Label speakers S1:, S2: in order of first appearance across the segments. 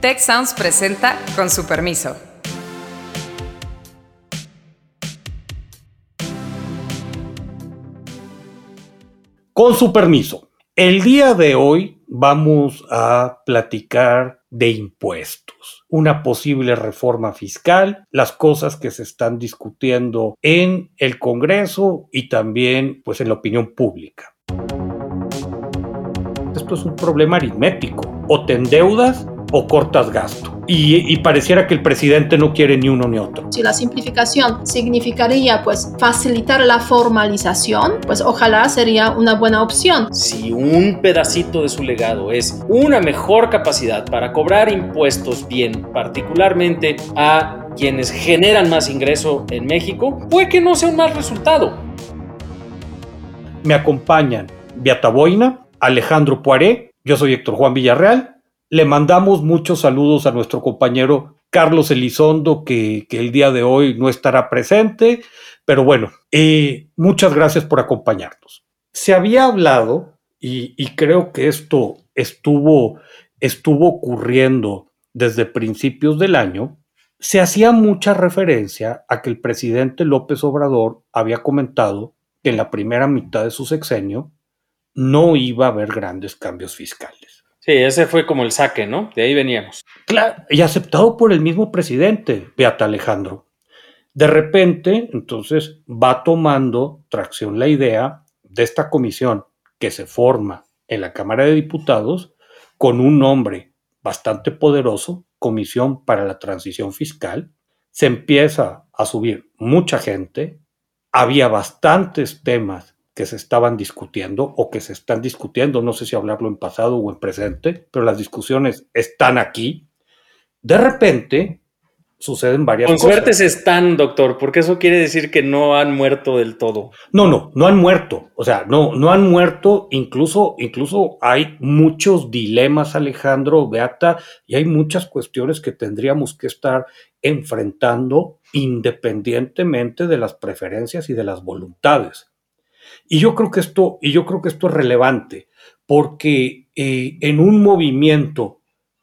S1: Tech Sounds presenta con su permiso.
S2: Con su permiso, el día de hoy vamos a platicar de impuestos, una posible reforma fiscal, las cosas que se están discutiendo en el Congreso y también pues en la opinión pública. Esto es un problema aritmético, o te endeudas o cortas gasto. Y, pareciera que el presidente no quiere ni uno ni otro.
S3: Si la simplificación significaría pues facilitar la formalización, pues ojalá sería una buena opción.
S4: Si un pedacito de su legado es una mejor capacidad para cobrar impuestos bien, particularmente a quienes generan más ingreso en México, puede que no sea un mal resultado.
S2: Me acompañan Beata Boina, Alejandro Poiré, yo soy Héctor Juan Villarreal le mandamos muchos saludos a nuestro compañero Carlos Elizondo, que, el día de hoy no estará presente, pero bueno, eh, muchas gracias por acompañarnos. Se había hablado, y, y creo que esto estuvo, estuvo ocurriendo desde principios del año, se hacía mucha referencia a que el presidente López Obrador había comentado que en la primera mitad de su sexenio no iba a haber grandes cambios fiscales.
S4: Sí, ese fue como el saque, ¿no? De ahí veníamos.
S2: Claro, y aceptado por el mismo presidente, Beata Alejandro. De repente, entonces, va tomando tracción la idea de esta comisión que se forma en la Cámara de Diputados con un nombre bastante poderoso, Comisión para la Transición Fiscal. Se empieza a subir mucha gente, había bastantes temas que se estaban discutiendo o que se están discutiendo, no sé si hablarlo en pasado o en presente, pero las discusiones están aquí. De repente suceden varias
S4: cosas. Con suerte se están, doctor, porque eso quiere decir que no han muerto del todo.
S2: No, no, no han muerto. O sea, no, no han muerto. Incluso, incluso hay muchos dilemas, Alejandro, Beata, y hay muchas cuestiones que tendríamos que estar enfrentando independientemente de las preferencias y de las voluntades. Y yo creo que esto, y yo creo que esto es relevante, porque eh, en un movimiento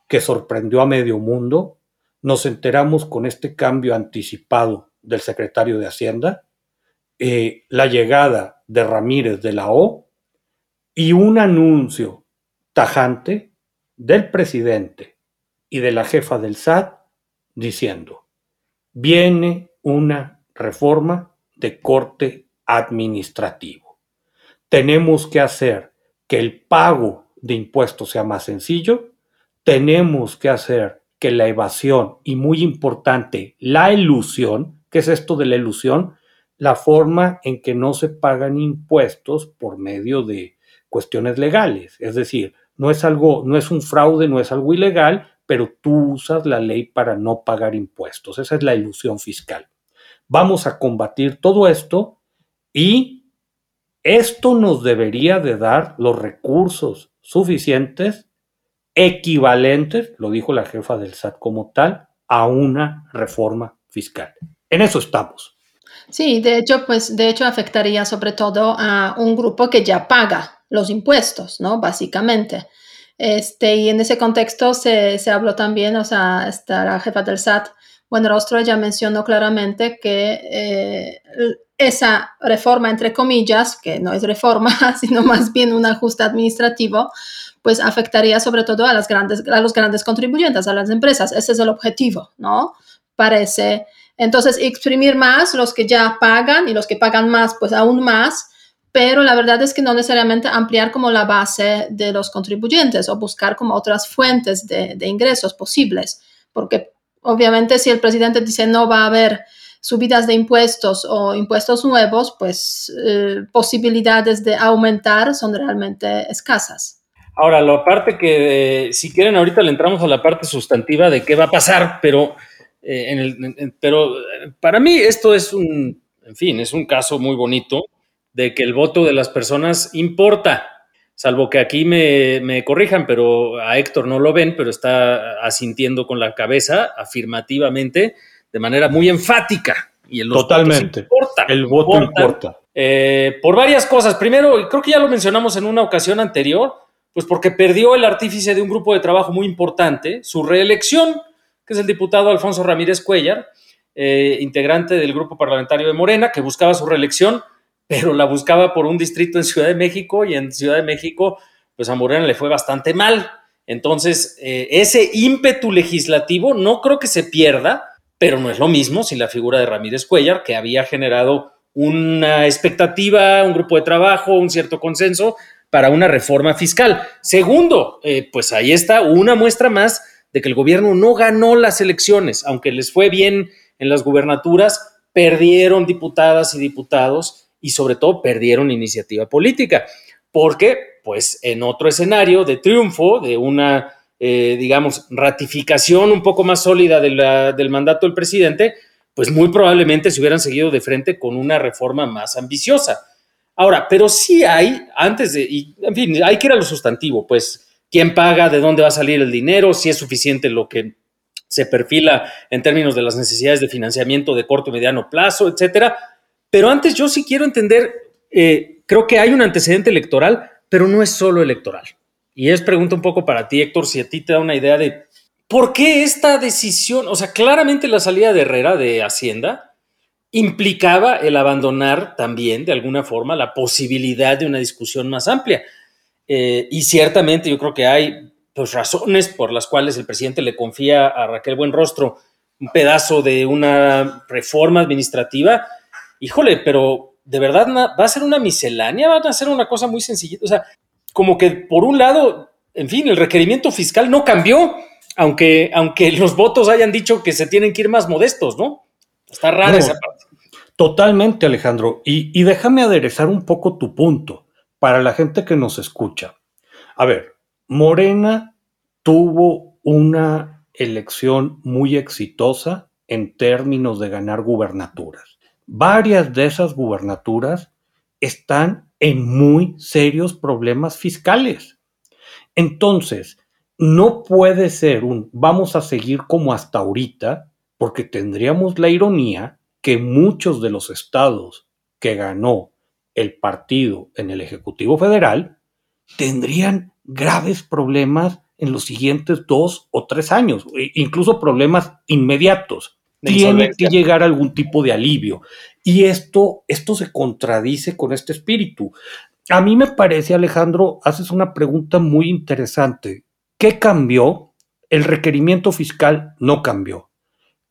S2: que sorprendió a medio mundo, nos enteramos con este cambio anticipado del secretario de Hacienda, eh, la llegada de Ramírez de la O y un anuncio tajante del presidente y de la jefa del SAT diciendo, viene una reforma de corte administrativo tenemos que hacer que el pago de impuestos sea más sencillo, tenemos que hacer que la evasión y muy importante, la ilusión, ¿qué es esto de la ilusión? La forma en que no se pagan impuestos por medio de cuestiones legales, es decir, no es algo, no es un fraude, no es algo ilegal, pero tú usas la ley para no pagar impuestos. Esa es la ilusión fiscal. Vamos a combatir todo esto y esto nos debería de dar los recursos suficientes, equivalentes, lo dijo la jefa del SAT como tal, a una reforma fiscal. En eso estamos.
S3: Sí, de hecho, pues de hecho afectaría sobre todo a un grupo que ya paga los impuestos, ¿no? Básicamente. Este, y en ese contexto se, se habló también, o sea, esta, la jefa del SAT, Buenrostro, ya mencionó claramente que eh, esa reforma, entre comillas, que no es reforma, sino más bien un ajuste administrativo, pues afectaría sobre todo a, las grandes, a los grandes contribuyentes, a las empresas. Ese es el objetivo, ¿no? Parece. Entonces, exprimir más los que ya pagan y los que pagan más, pues aún más, pero la verdad es que no necesariamente ampliar como la base de los contribuyentes o buscar como otras fuentes de, de ingresos posibles, porque obviamente si el presidente dice no va a haber subidas de impuestos o impuestos nuevos, pues eh, posibilidades de aumentar son realmente escasas.
S4: Ahora, la parte que, eh, si quieren, ahorita le entramos a la parte sustantiva de qué va a pasar, pero, eh, en el, pero para mí esto es un, en fin, es un caso muy bonito de que el voto de las personas importa, salvo que aquí me, me corrijan, pero a Héctor no lo ven, pero está asintiendo con la cabeza afirmativamente de manera muy enfática. Y
S2: el Totalmente. Importa, el voto importa.
S4: Eh, por varias cosas. Primero, creo que ya lo mencionamos en una ocasión anterior, Pues porque perdió el artífice de un grupo de trabajo muy importante, su reelección, que es el diputado Alfonso Ramírez Cuellar, eh, integrante del grupo parlamentario de Morena, que buscaba su reelección, pero la buscaba por un distrito en Ciudad de México y en Ciudad de México, pues a Morena le fue bastante mal. Entonces, eh, ese ímpetu legislativo no creo que se pierda, pero no es lo mismo si la figura de Ramírez Cuellar, que había generado una expectativa, un grupo de trabajo, un cierto consenso para una reforma fiscal. Segundo, eh, pues ahí está una muestra más de que el gobierno no ganó las elecciones, aunque les fue bien en las gubernaturas, perdieron diputadas y diputados y sobre todo perdieron iniciativa política, porque pues en otro escenario de triunfo, de una, eh, digamos, ratificación un poco más sólida del mandato del presidente, pues muy probablemente se hubieran seguido de frente con una reforma más ambiciosa. Ahora, pero sí hay, antes de, y, en fin, hay que ir a lo sustantivo, pues, quién paga, de dónde va a salir el dinero, si es suficiente lo que se perfila en términos de las necesidades de financiamiento de corto y mediano plazo, etcétera. Pero antes yo sí quiero entender, eh, creo que hay un antecedente electoral, pero no es solo electoral. Y es pregunta un poco para ti, Héctor, si a ti te da una idea de ¿Por qué esta decisión? O sea, claramente la salida de Herrera de Hacienda implicaba el abandonar también, de alguna forma, la posibilidad de una discusión más amplia. Eh, y ciertamente yo creo que hay pues, razones por las cuales el presidente le confía a Raquel Buenrostro un pedazo de una reforma administrativa. Híjole, pero de verdad va a ser una miscelánea, va a ser una cosa muy sencilla. O sea, como que por un lado, en fin, el requerimiento fiscal no cambió aunque, aunque los votos hayan dicho que se tienen que ir más modestos, ¿no? Está rara esa parte.
S2: Totalmente, Alejandro. Y, y déjame aderezar un poco tu punto para la gente que nos escucha. A ver, Morena tuvo una elección muy exitosa en términos de ganar gubernaturas. Varias de esas gubernaturas están en muy serios problemas fiscales. Entonces, no puede ser un vamos a seguir como hasta ahorita, porque tendríamos la ironía que muchos de los estados que ganó el partido en el Ejecutivo Federal tendrían graves problemas en los siguientes dos o tres años, e incluso problemas inmediatos. Tiene que llegar algún tipo de alivio. Y esto, esto se contradice con este espíritu. A mí me parece, Alejandro, haces una pregunta muy interesante. ¿Qué cambió? El requerimiento fiscal no cambió.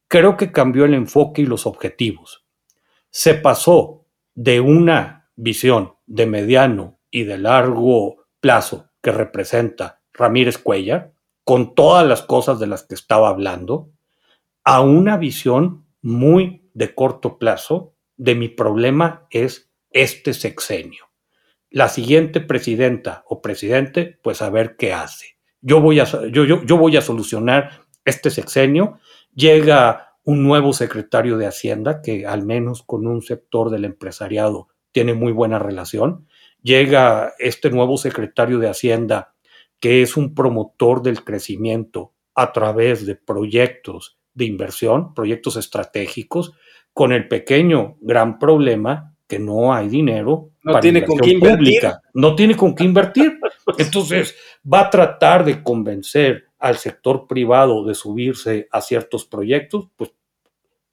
S2: Creo que cambió el enfoque y los objetivos. Se pasó de una visión de mediano y de largo plazo que representa Ramírez Cuellar, con todas las cosas de las que estaba hablando, a una visión muy de corto plazo de mi problema es este sexenio. La siguiente presidenta o presidente, pues a ver qué hace yo voy a, yo, yo, voy a solucionar este sexenio. Llega un nuevo secretario de Hacienda que al menos con un sector del empresariado tiene muy buena relación. Llega este nuevo secretario de Hacienda que es un promotor del crecimiento a través de proyectos de inversión, proyectos estratégicos, con el pequeño gran problema que no hay dinero
S4: no para tiene con qué
S2: pública, no tiene con qué invertir. Entonces, va a tratar de convencer al sector privado de subirse a ciertos proyectos, pues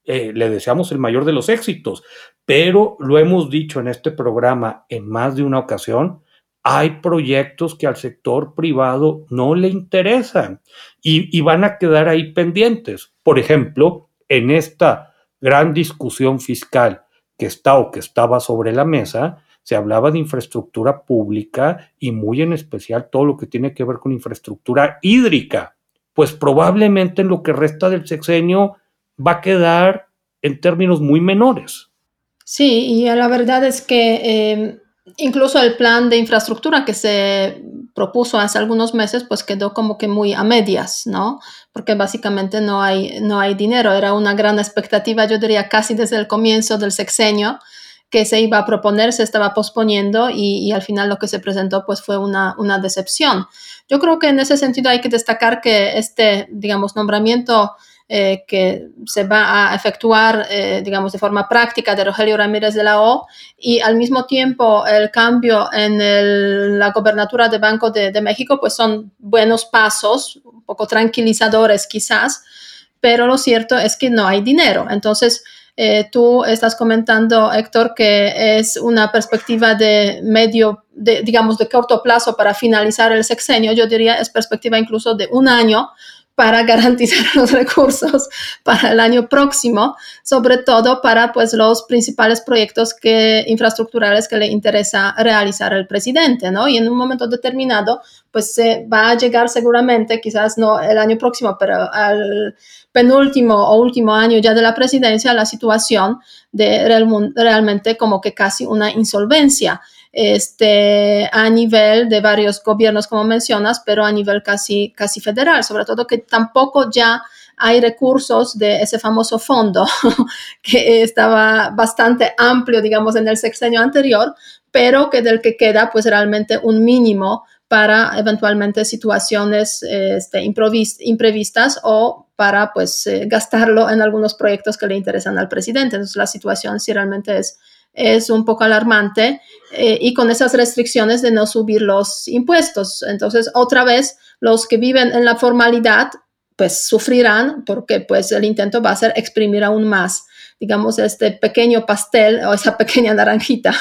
S2: eh, le deseamos el mayor de los éxitos. Pero lo hemos dicho en este programa en más de una ocasión, hay proyectos que al sector privado no le interesan y, y van a quedar ahí pendientes. Por ejemplo, en esta gran discusión fiscal que está o que estaba sobre la mesa, se hablaba de infraestructura pública y muy en especial todo lo que tiene que ver con infraestructura hídrica. Pues probablemente en lo que resta del sexenio va a quedar en términos muy menores.
S3: Sí, y la verdad es que eh, incluso el plan de infraestructura que se propuso hace algunos meses, pues quedó como que muy a medias, ¿no? Porque básicamente no hay, no hay dinero. Era una gran expectativa, yo diría casi desde el comienzo del sexenio, que se iba a proponer se estaba posponiendo y, al final lo que se presentó pues fue una, una, decepción. Yo creo que en ese sentido hay que destacar que este, digamos, nombramiento eh, que se va a efectuar, eh, digamos, de forma práctica de Rogelio Ramírez de la O y al mismo tiempo el cambio en la gobernatura de Banco de, de, México, pues son buenos pasos, un poco tranquilizadores quizás, pero lo cierto es que no hay dinero. Entonces, eh, tú estás comentando, Héctor, que es una perspectiva de medio, de, digamos, de corto plazo para finalizar el sexenio. Yo diría es perspectiva incluso de un año para garantizar los recursos para el año próximo, sobre todo para pues, los principales proyectos que, infraestructurales que le interesa realizar el presidente, ¿no? Y en un momento determinado, pues se va a llegar seguramente, quizás no el año próximo, pero al penúltimo o último año ya de la presidencia, la situación de realmente como que casi una insolvencia este, a nivel de varios gobiernos, como mencionas, pero a nivel casi, casi federal, sobre todo que tampoco ya hay recursos de ese famoso fondo que estaba bastante amplio, digamos, en el sexenio anterior, pero que del que queda pues realmente un mínimo para eventualmente situaciones este, imprevistas o para pues eh, gastarlo en algunos proyectos que le interesan al presidente. Entonces la situación sí realmente es es un poco alarmante eh, y con esas restricciones de no subir los impuestos. Entonces, otra vez, los que viven en la formalidad, pues sufrirán porque pues el intento va a ser exprimir aún más, digamos, este pequeño pastel o esa pequeña naranjita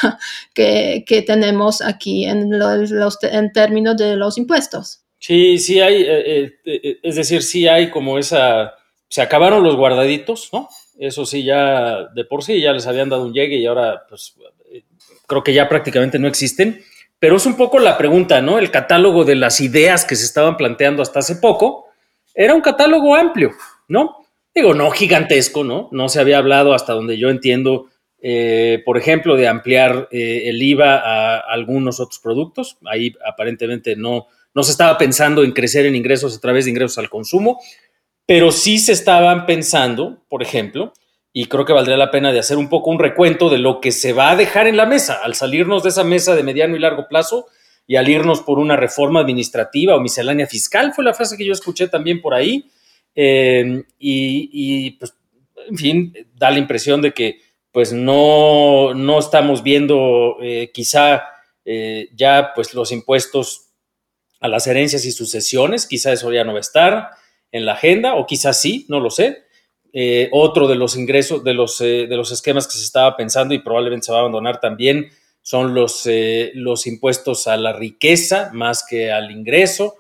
S3: que, que tenemos aquí en, los, en términos de los impuestos.
S4: Sí, sí hay, eh, eh, es decir, sí hay como esa, se acabaron los guardaditos, ¿no? Eso sí, ya de por sí ya les habían dado un llegue y ahora pues creo que ya prácticamente no existen. Pero es un poco la pregunta, ¿no? El catálogo de las ideas que se estaban planteando hasta hace poco era un catálogo amplio, ¿no? Digo, no gigantesco, ¿no? No se había hablado hasta donde yo entiendo, eh, por ejemplo, de ampliar eh, el IVA a algunos otros productos. Ahí aparentemente no, no se estaba pensando en crecer en ingresos a través de ingresos al consumo, pero sí se estaban pensando, por ejemplo, y creo que valdría la pena de hacer un poco un recuento de lo que se va a dejar en la mesa al salirnos de esa mesa de mediano y largo plazo y al irnos por una reforma administrativa o miscelánea fiscal, fue la frase que yo escuché también por ahí. Eh, y, pues, en fin, da la impresión de que pues no, no estamos viendo eh, quizá eh, ya pues los impuestos a las herencias y sucesiones, quizá eso ya no va a estar en la agenda, o quizás sí, no lo sé. Eh, otro de los ingresos, de los, eh, de los esquemas que se estaba pensando y probablemente se va a abandonar también son los, eh, los impuestos a la riqueza más que al ingreso.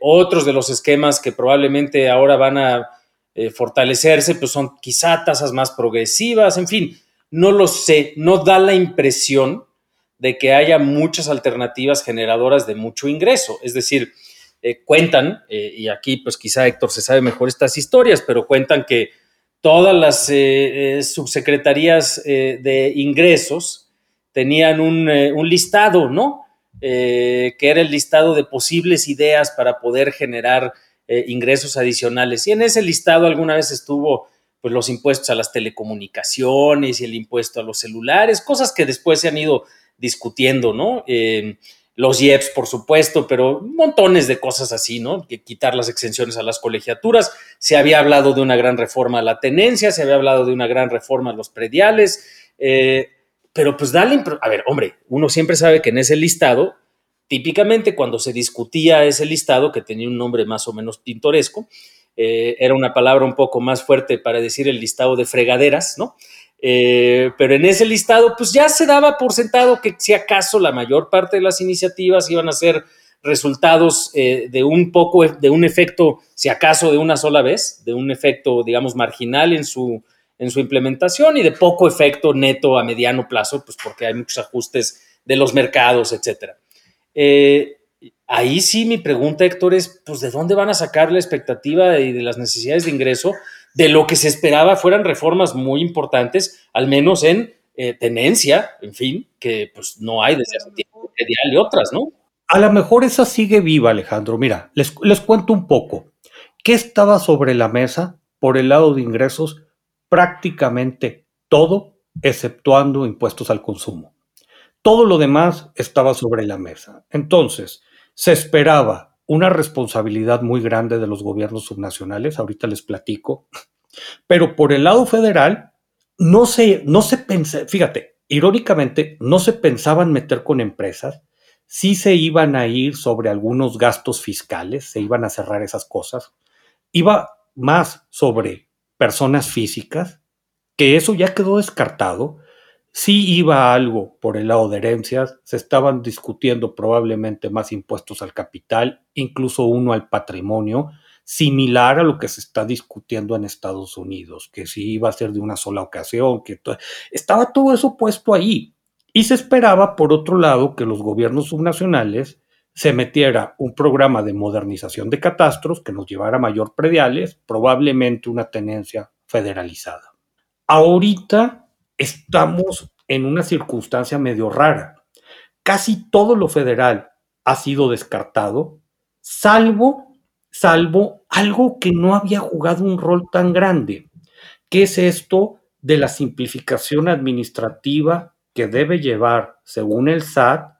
S4: otros de los esquemas que probablemente ahora van a fortalecerse, pues son quizá tasas más progresivas, en fin, no lo sé, no da la impresión de que haya muchas alternativas generadoras de mucho ingreso. Es decir, eh, cuentan, eh, y aquí pues quizá Héctor se sabe mejor estas historias, pero cuentan que todas las eh, subsecretarías de ingresos tenían un, listado, ¿no? que era el listado de posibles ideas para poder generar ingresos adicionales. Y en ese listado alguna vez estuvo pues los impuestos a las telecomunicaciones y el impuesto a los celulares, cosas que después se han ido discutiendo, ¿no? Los IEPS, por supuesto, pero montones de cosas así, ¿no? Que quitar las exenciones a las colegiaturas. Se había hablado de una gran reforma a la tenencia, se había hablado de una gran reforma a los prediales, eh, pero pues dale, a ver, hombre, uno siempre sabe que en ese listado, típicamente cuando se discutía ese listado, que tenía un nombre más o menos pintoresco, eh, era una palabra un poco más fuerte para decir el listado de fregaderas, ¿no? Eh, pero en ese listado, pues ya se daba por sentado que si acaso la mayor parte de las iniciativas iban a ser resultados eh, de un poco, de un efecto, si acaso de una sola vez, de un efecto, digamos, marginal en su, en su implementación y de poco efecto neto a mediano plazo, pues porque hay muchos ajustes de los mercados, etcétera. Eh, ahí sí mi pregunta, Héctor, es, pues, ¿de dónde van a sacar la expectativa y de las necesidades de ingreso de lo que se esperaba fueran reformas muy importantes, al menos en eh, tenencia, en fin, que pues no hay desde hace tiempo, y otras, ¿no?
S2: A lo mejor esa sigue viva, Alejandro. Mira, les, les cuento un poco. ¿Qué estaba sobre la mesa por el lado de ingresos? Prácticamente todo, exceptuando impuestos al consumo. Todo lo demás estaba sobre la mesa. Entonces, se esperaba una responsabilidad muy grande de los gobiernos subnacionales, ahorita les platico, pero por el lado federal no se, no se pensa, fíjate, irónicamente, no se pensaban meter con empresas, sí se iban a ir sobre algunos gastos fiscales, se iban a cerrar esas cosas, iba más sobre personas físicas, que eso ya quedó descartado, sí iba algo por el lado de herencias, se estaban discutiendo probablemente más impuestos al capital, incluso uno al patrimonio, similar a lo que se está discutiendo en Estados Unidos, que si iba a ser de una sola ocasión, que estaba todo eso puesto ahí. Y se esperaba, por otro lado, que los gobiernos subnacionales se metiera un programa de modernización de catastros que nos llevara a mayor prediales, probablemente una tenencia federalizada. Ahorita estamos en una circunstancia medio rara. Casi todo lo federal ha sido descartado, salvo, salvo algo que no había jugado un rol tan grande, que es esto de la simplificación administrativa que debe llevar, según el SAT,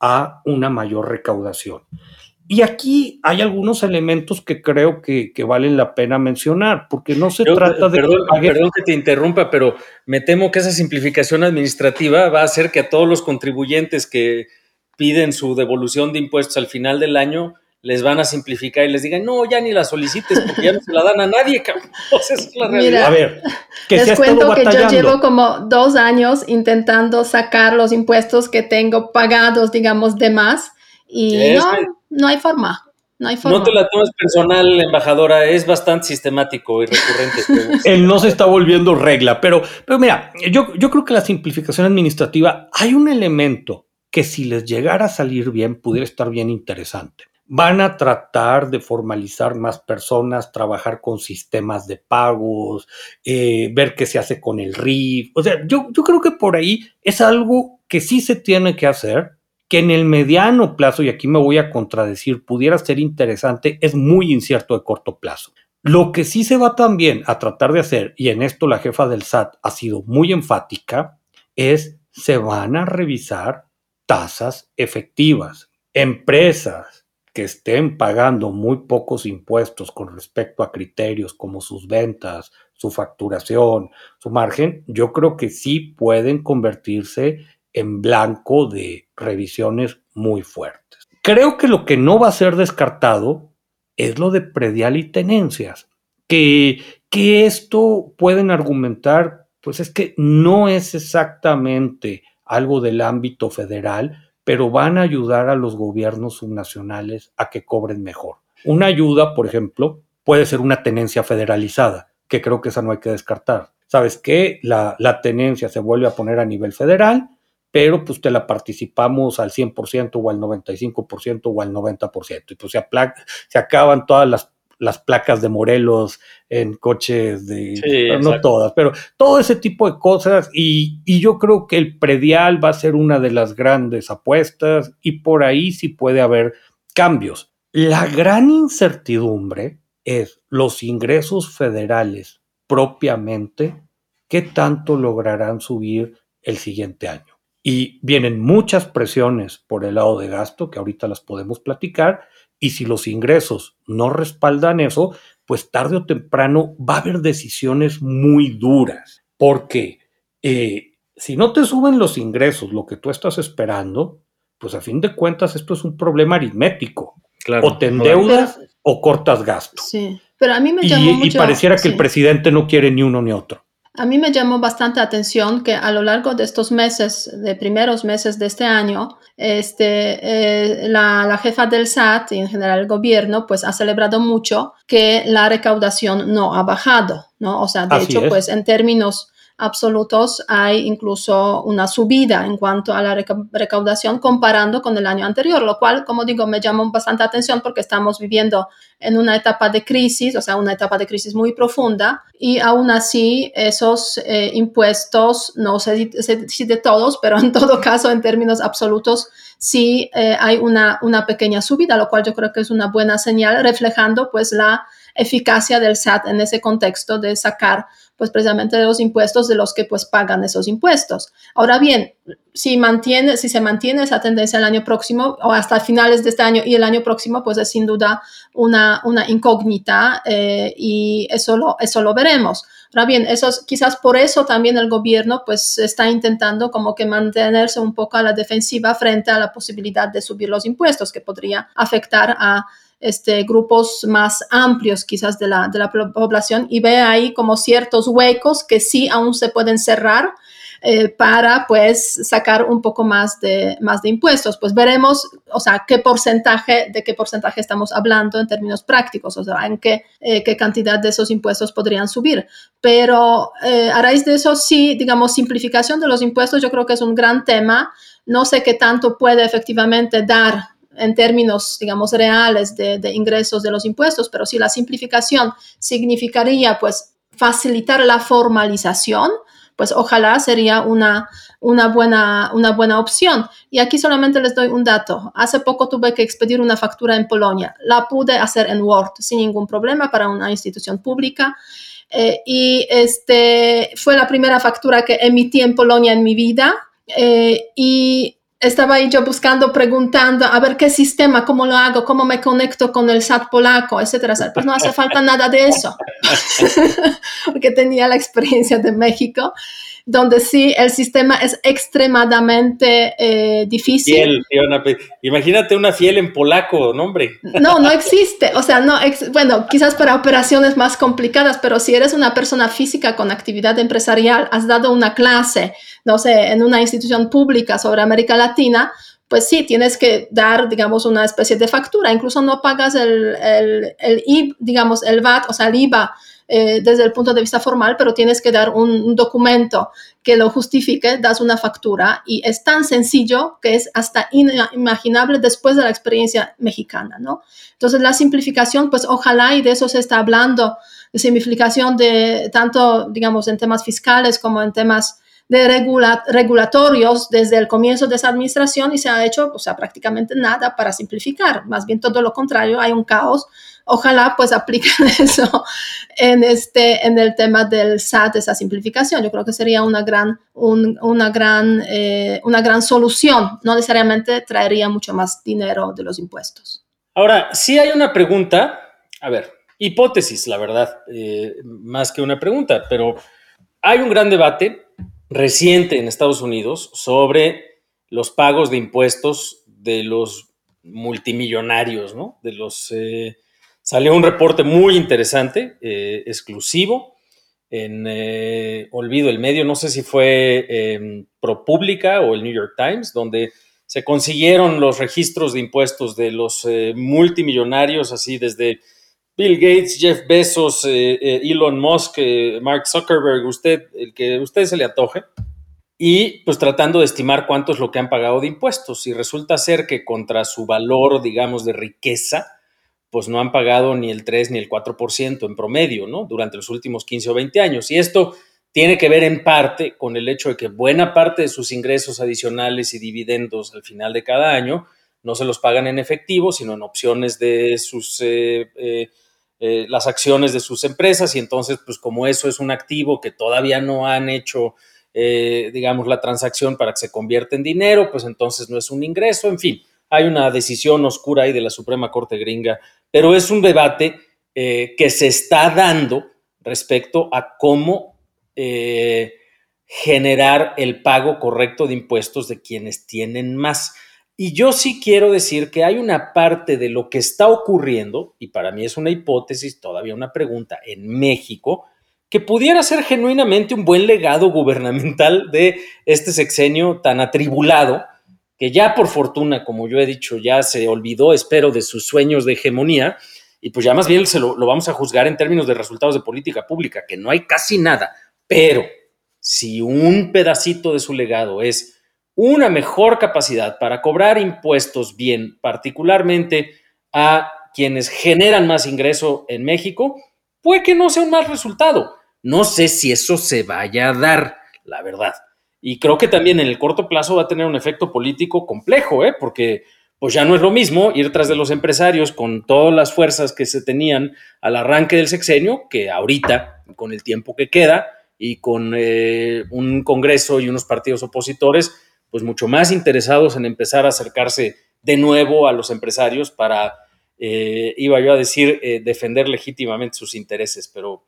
S2: a una mayor recaudación. Y aquí hay algunos elementos que creo que, valen la pena mencionar, porque no se trata de...
S4: Perdón que, perdón que te interrumpa, pero me temo que esa simplificación administrativa va a hacer que a todos los contribuyentes que piden su devolución de impuestos al final del año les van a simplificar y les digan, no, ya ni la solicites porque ya no se la dan a nadie, Entonces es la realidad.
S3: a ver, que les cuento que yo llevo como dos años intentando sacar los impuestos que tengo pagados, digamos, de más y no, no hay forma. No, hay forma.
S4: no te la tomes personal, embajadora, es bastante sistemático y recurrente.
S2: Él no se está volviendo regla, pero, pero mira, yo, yo creo que la simplificación administrativa, hay un elemento que si les llegara a salir bien, pudiera estar bien interesante van a tratar de formalizar más personas, trabajar con sistemas de pagos, eh, ver qué se hace con el RIF. O sea, yo, yo creo que por ahí es algo que sí se tiene que hacer, que en el mediano plazo, y aquí me voy a contradecir, pudiera ser interesante, es muy incierto de corto plazo. Lo que sí se va también a tratar de hacer, y en esto la jefa del SAT ha sido muy enfática, es se van a revisar tasas efectivas. Empresas, que estén pagando muy pocos impuestos con respecto a criterios como sus ventas, su facturación, su margen, yo creo que sí pueden convertirse en blanco de revisiones muy fuertes. Creo que lo que no va a ser descartado es lo de predial y tenencias, que, que esto pueden argumentar, pues es que no es exactamente algo del ámbito federal, pero van a ayudar a los gobiernos subnacionales a que cobren mejor. Una ayuda, por ejemplo, puede ser una tenencia federalizada, que creo que esa no hay que descartar. ¿Sabes qué? La, la tenencia se vuelve a poner a nivel federal, pero pues te la participamos al 100% o al 95% o al 90%. Y pues se, se acaban todas las las placas de Morelos en coches de, no todas, pero todo ese tipo de cosas y, y, yo creo que el predial va a ser una de las grandes apuestas y por ahí sí puede haber cambios. La gran incertidumbre es los ingresos federales propiamente, qué tanto lograrán subir el siguiente año. Y vienen muchas presiones por el lado de gasto, que ahorita las podemos platicar, y si los ingresos no respaldan eso, pues tarde o temprano va a haber decisiones muy duras, porque eh, si no te suben los ingresos, lo que tú estás esperando, pues a fin de cuentas esto es un problema aritmético. o te endeudas o cortas gastos.
S3: Sí, pero a mí me llamó
S2: y, y pareciera que el presidente no quiere ni uno ni otro.
S3: A mí me llamó bastante atención que a lo largo de estos meses, de primeros meses de este año, este, eh, la, jefa del SAT y en general el gobierno, pues ha celebrado mucho que la recaudación no ha bajado, ¿no? O sea, de hecho, pues en términos absolutos hay incluso una subida en cuanto a la recaudación comparando con el año anterior, lo cual, como digo, me llamó bastante atención porque estamos viviendo en una etapa de crisis, o sea, una etapa de crisis muy profunda y aún así esos eh, impuestos, no sé si todos, pero en todo caso, en términos absolutos, sí eh, hay una, una pequeña subida, lo cual yo creo que es una buena señal reflejando pues la eficacia del SAT en ese contexto de sacar pues precisamente de los impuestos de los que pues pagan esos impuestos. Ahora bien, si, mantiene, si se mantiene esa tendencia el año próximo o hasta finales de este año y el año próximo, pues es sin duda una, una incógnita eh, y eso lo, eso lo veremos. Ahora bien, eso, quizás por eso también el gobierno pues está intentando como que mantenerse un poco a la defensiva frente a la posibilidad de subir los impuestos que podría afectar a este, grupos más amplios quizás de la, de la población y ve ahí como ciertos huecos que sí aún se pueden cerrar eh, para pues sacar un poco más de, más de impuestos. Pues veremos, o sea, qué porcentaje, de qué porcentaje estamos hablando en términos prácticos, o sea, en qué, eh, qué cantidad de esos impuestos podrían subir. Pero eh, a raíz de eso, sí, digamos, simplificación de los impuestos yo creo que es un gran tema. No sé qué tanto puede efectivamente dar en términos, digamos, reales de, ingresos de los impuestos, pero si la simplificación significaría, pues, facilitar la formalización, pues ojalá sería una, una, buena, una buena opción. Y aquí solamente les doy un dato. Hace poco tuve que expedir una factura en Polonia. La pude hacer en Word sin ningún problema para una institución pública. Eh, y este, fue la primera factura que emití en Polonia en mi vida. Eh, y estaba ahí yo buscando, preguntando, a ver qué sistema, cómo lo hago, cómo me conecto con el SAT polaco, etcétera. Pues no hace falta nada de eso, porque tenía la experiencia de México donde sí el sistema es extremadamente eh, difícil.
S4: Fiel, imagínate una fiel en polaco, ¿no, hombre?
S3: No, no existe. O sea, no, bueno, quizás para operaciones más complicadas, pero si eres una persona física con actividad empresarial, has dado una clase, no sé, en una institución pública sobre América Latina, pues sí, tienes que dar, digamos, una especie de factura. Incluso no pagas el, el, el digamos, el VAT, o sea, el IVA eh, desde el punto de vista formal, pero tienes que dar un, documento que lo justifique, das una factura y es tan sencillo que es hasta inimaginable después de la experiencia mexicana, ¿no? Entonces la simplificación, pues ojalá y de eso se está hablando, de simplificación de tanto, digamos, en temas fiscales como en temas de regulatorios desde el comienzo de esa administración y se ha hecho, o sea, prácticamente nada para simplificar. Más bien todo lo contrario, hay un caos. Ojalá pues apliquen eso en, este, en el tema del SAT, esa simplificación. Yo creo que sería una gran, una gran, eh, una gran solución. No necesariamente traería mucho más dinero de los impuestos.
S4: Ahora, sí hay una pregunta, a ver, hipótesis, la verdad, eh, más que una pregunta, pero hay un gran debate reciente en Estados Unidos sobre los pagos de impuestos de los multimillonarios, ¿no? De los... Eh, salió un reporte muy interesante, eh, exclusivo, en, eh, olvido el medio, no sé si fue em, ProPublica o el New York Times, donde se consiguieron los registros de impuestos de los multimillonarios, así desde Bill Gates, Jeff Bezos, eh, eh, Elon Musk, eh, Mark Zuckerberg, usted, el que usted se le atoje, y pues tratando de estimar cuánto es lo que han pagado de impuestos. Y resulta ser que contra su valor, digamos, de riqueza, pues no han pagado ni el 3 ni el 4% en promedio, ¿no? Durante los últimos 15 o 20 años. Y esto tiene que ver en parte con el hecho de que buena parte de sus ingresos adicionales y dividendos al final de cada año no se los pagan en efectivo, sino en opciones de sus las acciones de sus empresas y entonces, pues como eso es un activo que todavía no han hecho, eh, digamos, la transacción para que se convierta en dinero, pues entonces no es un ingreso, en fin, hay una decisión oscura ahí de la Suprema Corte gringa, pero es un debate eh, que se está dando respecto a cómo generar el pago correcto de impuestos de quienes tienen más. Y yo sí quiero decir que hay una parte de lo que está ocurriendo, y para mí es una hipótesis, todavía una pregunta, en México, que pudiera ser genuinamente un buen legado gubernamental de este sexenio tan atribulado, que ya por fortuna, como yo he dicho, ya se olvidó, espero, de sus sueños de hegemonía, y pues ya más bien se lo, lo vamos a juzgar en términos de resultados de política pública, que no hay casi nada, pero si un pedacito de su legado es una mejor capacidad para cobrar impuestos bien, particularmente a quienes generan más ingreso en México, puede que no sea un mal resultado. No sé si eso se vaya a dar, la verdad. Y creo que también en el corto plazo va a tener un efecto político complejo, ¿eh? porque pues ya no es lo mismo ir tras de los empresarios con todas las fuerzas que se tenían al arranque del sexenio que ahorita, con el tiempo que queda y con eh, un Congreso y unos partidos opositores, pues mucho más interesados en empezar a acercarse de nuevo a los empresarios para, eh, iba yo a decir, eh, defender legítimamente sus intereses, pero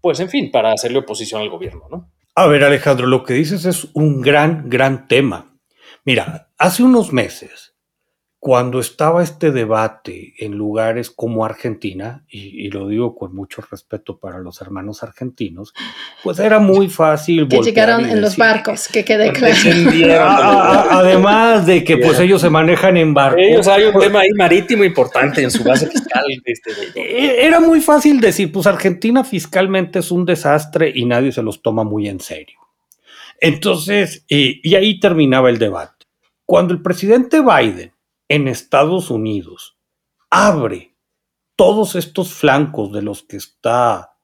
S4: pues en fin, para hacerle oposición al gobierno, ¿no?
S2: A ver, Alejandro, lo que dices es un gran, gran tema. Mira, hace unos meses cuando estaba este debate en lugares como Argentina, y, lo digo con mucho respeto para los hermanos argentinos, pues era muy fácil.
S3: Que llegaron en los barcos, que quede claro.
S2: Además de que pues ellos se manejan en barcos.
S4: Ellos hay un tema ahí marítimo importante en su base fiscal. Este,
S2: e, era muy fácil decir, pues Argentina fiscalmente es un desastre y nadie se los toma muy en serio. Entonces, y ahí terminaba el debate. Cuando el presidente Biden en Estados Unidos abre todos estos flancos de los que está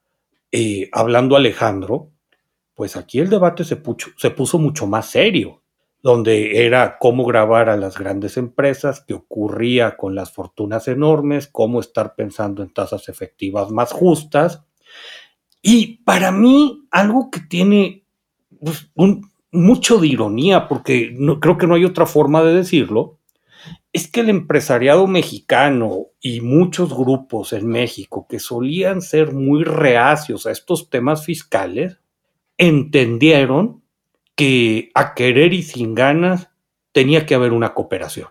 S2: eh, hablando Alejandro, pues aquí el debate se, puso mucho más serio, donde era cómo grabar a las grandes empresas, qué ocurría con las fortunas enormes, cómo estar pensando en tasas efectivas más justas. Y para mí, algo que tiene pues, mucho de ironía, porque no, creo que no hay otra forma de decirlo, es que el empresariado mexicano y muchos grupos en México que solían ser muy reacios a estos temas fiscales, entendieron que a querer y sin ganas tenía que haber una cooperación.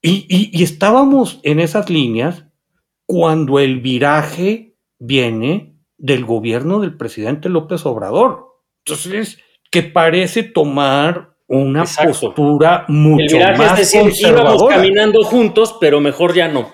S2: Y, estábamos en esas líneas cuando el viraje viene del gobierno del presidente López Obrador. Entonces, que parece tomar una postura mucho más es decir, íbamos
S4: caminando juntos, pero mejor ya no.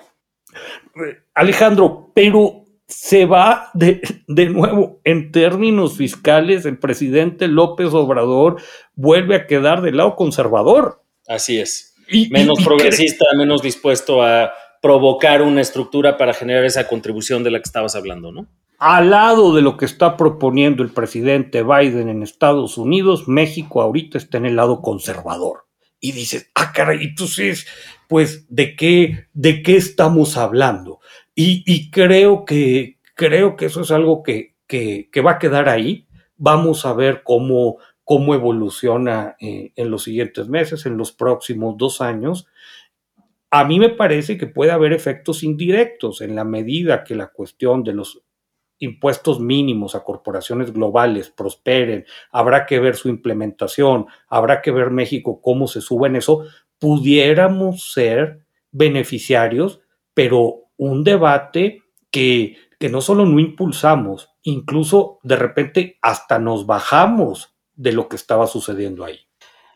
S2: Alejandro, pero se va de, de, nuevo en términos fiscales, el presidente López Obrador vuelve a quedar del lado conservador.
S4: Así es. menos progresista, menos dispuesto a provocar una estructura para generar esa contribución de la que estabas hablando, ¿no?
S2: Al lado de lo que está proponiendo el presidente Biden en Estados Unidos, México ahorita está en el lado conservador. Y dices, ah, caray, entonces, pues, ¿de qué, de qué estamos hablando? Y, creo, que, creo que eso es algo que, que, va a quedar ahí. Vamos a ver cómo, cómo evoluciona eh, en los siguientes meses, en los próximos dos años. A mí me parece que puede haber efectos indirectos en la medida que la cuestión de los impuestos mínimos a corporaciones globales prosperen, habrá que ver su implementación, habrá que ver México cómo se sube en eso, pudiéramos ser beneficiarios, pero un debate que, que no solo no impulsamos, incluso de repente hasta nos bajamos de lo que estaba sucediendo ahí.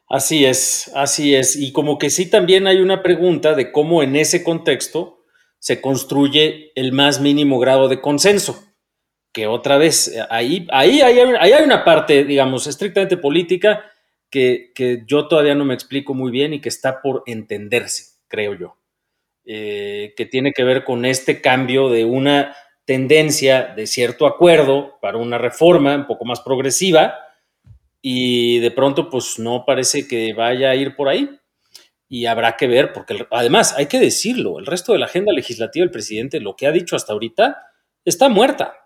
S4: Así es, así es. Y como que sí también hay una pregunta de cómo en ese contexto se construye el más mínimo grado de consenso que otra vez, eh, ahí, ahí, ahí, hay una parte, digamos, estrictamente política que, yo todavía no me explico muy bien y que está por entenderse, creo yo, eh, que tiene que ver con este cambio de una tendencia de cierto acuerdo para una reforma un poco más progresiva y de pronto pues no parece que vaya a ir por ahí. Y habrá que ver, porque además hay que decirlo, el resto de la agenda legislativa del presidente, lo que ha dicho hasta ahorita, está muerta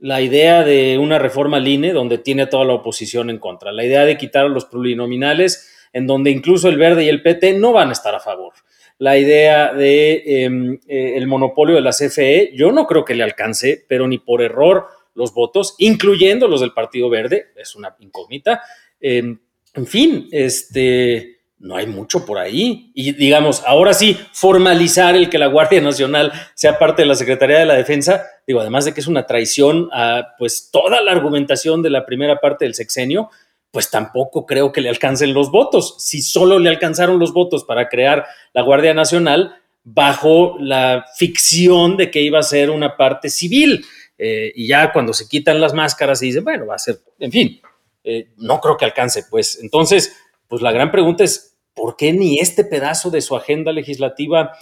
S4: la idea de una reforma al INE donde tiene toda la oposición en contra, la idea de quitar a los plurinominales en donde incluso el Verde y el PT no van a estar a favor, la idea de em, eh, el monopolio de la CFE, yo no creo que le alcance, pero ni por error los votos, incluyendo los del Partido Verde, es una incógnita. Em, en fin, este no hay mucho por ahí. Y digamos, ahora sí, formalizar el que la Guardia Nacional sea parte de la Secretaría de la Defensa, digo, además de que es una traición a pues toda la argumentación de la primera parte del sexenio, pues tampoco creo que le alcancen los votos. Si solo le alcanzaron los votos para crear la Guardia Nacional bajo la ficción de que iba a ser una parte civil. Eh, y ya cuando se quitan las máscaras y dicen, bueno, va a ser, en fin, eh, no creo que alcance, pues entonces, pues la gran pregunta es, ¿por qué ni este pedazo de su agenda legislativa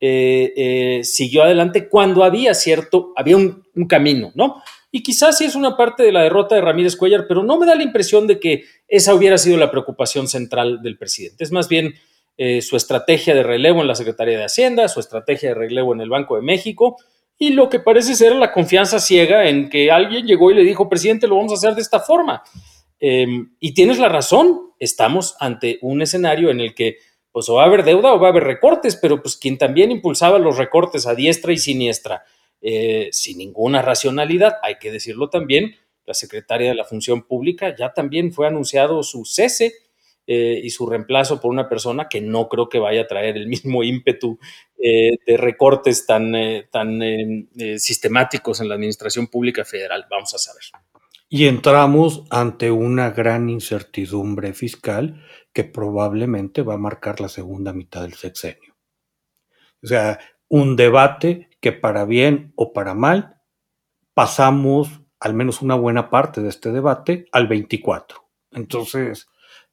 S4: eh, eh, siguió adelante cuando había cierto, había un, camino, ¿no? Y quizás sí es una parte de la derrota de Ramírez Cuellar, pero no me da la impresión de que esa hubiera sido la preocupación central del presidente. Es más bien eh, su estrategia de relevo en la Secretaría de Hacienda, su estrategia de relevo en el Banco de México y lo que parece ser la confianza ciega en que alguien llegó y le dijo, presidente, lo vamos a hacer de esta forma. Em, y tienes la razón, estamos ante un escenario en el que pues o va a haber deuda o va a haber recortes, pero pues quien también impulsaba los recortes a diestra y siniestra, eh, sin ninguna racionalidad, hay que decirlo también, la secretaria de la Función Pública ya también fue anunciado su cese eh, y su reemplazo por una persona que no creo que vaya a traer el mismo ímpetu eh, de recortes tan, eh, tan sistemáticos en la administración pública federal. Vamos a saber.
S2: Y entramos ante una gran incertidumbre fiscal que probablemente va a marcar la segunda mitad del sexenio. O sea, un debate que para bien o para mal pasamos al menos una buena parte de este debate al 24. Entonces,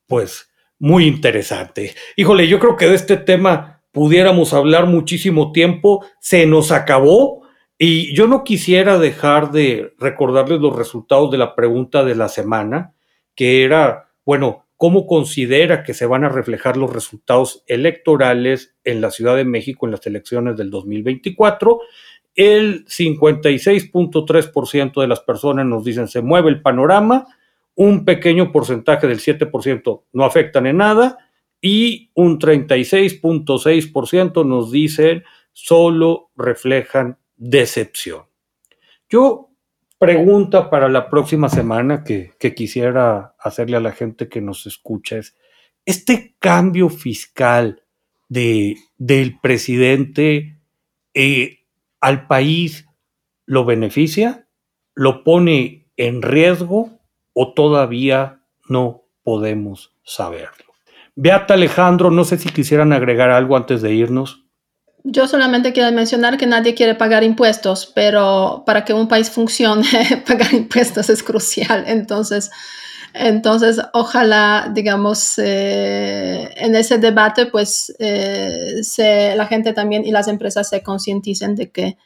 S2: pues muy interesante. Híjole, yo creo que de este tema pudiéramos hablar muchísimo tiempo, se nos acabó y yo no quisiera dejar de recordarles los resultados de la pregunta de la semana, que era, bueno, ¿cómo considera que se van a reflejar los resultados electorales en la Ciudad de México en las elecciones del 2024? El 56.3% de las personas nos dicen se mueve el panorama, un pequeño porcentaje del 7% no afectan en nada y un 36.6% nos dicen solo reflejan decepción. Yo pregunta para la próxima semana que, quisiera hacerle a la gente que nos escucha es, ¿este cambio fiscal de, del presidente eh, al país lo beneficia? ¿Lo pone en riesgo? o todavía no podemos saberlo. Beata Alejandro, no sé si quisieran agregar algo antes de irnos.
S3: Yo solamente quiero mencionar que nadie quiere pagar impuestos, pero para que un país funcione, pagar impuestos es crucial. Entonces, entonces ojalá, digamos, eh, en ese debate, pues eh, la gente también y las empresas se concienticen de que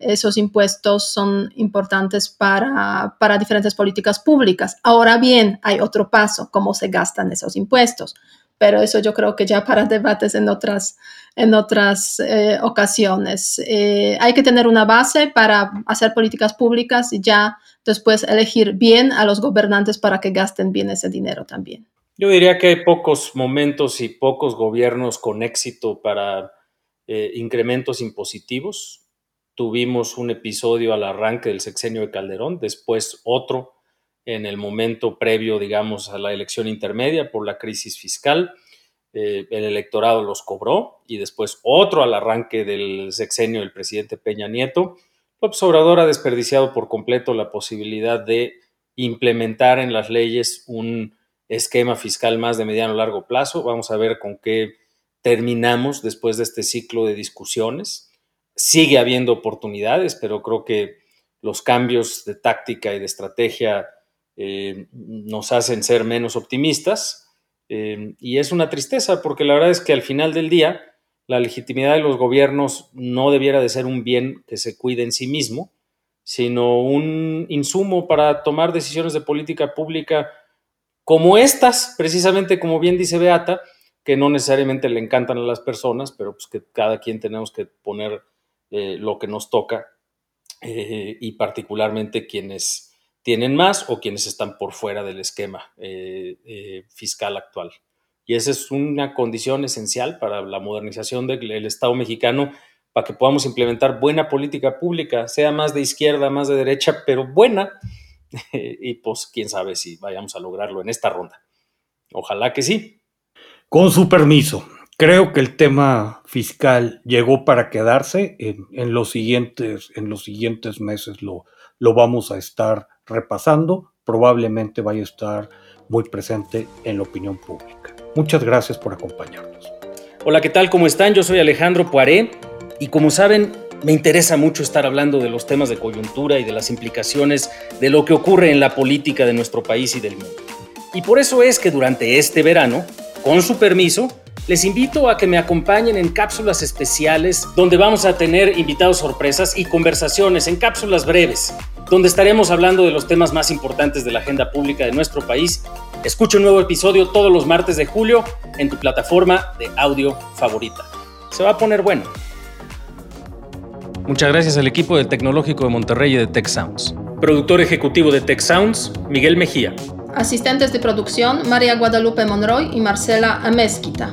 S3: esos impuestos son importantes para, diferentes políticas públicas. Ahora bien, hay otro paso, cómo se gastan esos impuestos, pero eso yo creo que ya para debates en otras, en otras eh, ocasiones. Eh, hay que tener una base para hacer políticas públicas y ya después elegir bien a los gobernantes para que gasten bien ese dinero también.
S4: Yo diría que hay pocos momentos y pocos gobiernos con éxito para eh, incrementos impositivos tuvimos un episodio al arranque del sexenio de Calderón, después otro en el momento previo, digamos, a la elección intermedia por la crisis fiscal. Eh, el electorado los cobró y después otro al arranque del sexenio del presidente Peña Nieto. López Obrador ha desperdiciado por completo la posibilidad de implementar en las leyes un esquema fiscal más de mediano largo plazo. Vamos a ver con qué terminamos después de este ciclo de discusiones sigue habiendo oportunidades, pero creo que los cambios de táctica y de estrategia eh, nos hacen ser menos optimistas. Eh, y es una tristeza porque la verdad es que al final del día la legitimidad de los gobiernos no debiera de ser un bien que se cuide en sí mismo, sino un insumo para tomar decisiones de política pública como estas, precisamente como bien dice Beata, que no necesariamente le encantan a las personas, pero pues que cada quien tenemos que poner eh, lo que nos toca y particularmente quienes tienen más o quienes están por fuera del esquema eh, fiscal actual. Y esa es una condición esencial para la modernización del Estado mexicano, para que podamos implementar buena política pública, sea más de izquierda, más de derecha, pero buena. y pues quién sabe si vayamos a lograrlo en esta ronda. Ojalá que sí.
S2: Con su permiso. Creo que el tema fiscal llegó para quedarse. En, los, siguientes, en los siguientes meses lo, lo vamos a estar repasando. Probablemente vaya a estar muy presente en la opinión pública. Muchas gracias por acompañarnos.
S4: Hola, ¿qué tal? ¿Cómo están? Yo soy Alejandro Poiré y como saben, me interesa mucho estar hablando de los temas de coyuntura y de las implicaciones de lo que ocurre en la política de nuestro país y del mundo. Y por eso es que durante este verano, con su permiso, les invito a que me acompañen en cápsulas especiales donde vamos a tener invitados sorpresas y conversaciones en cápsulas breves donde estaremos hablando de los temas más importantes de la agenda pública de nuestro país. Escucha un nuevo episodio todos los martes de julio en tu plataforma de audio favorita. Se va a poner bueno. Muchas gracias al equipo del Tecnológico de Monterrey y de Tech Sounds. Productor ejecutivo de Tech Sounds, Miguel Mejía.
S3: Asistentes de producción, María Guadalupe Monroy y Marcela Amezquita.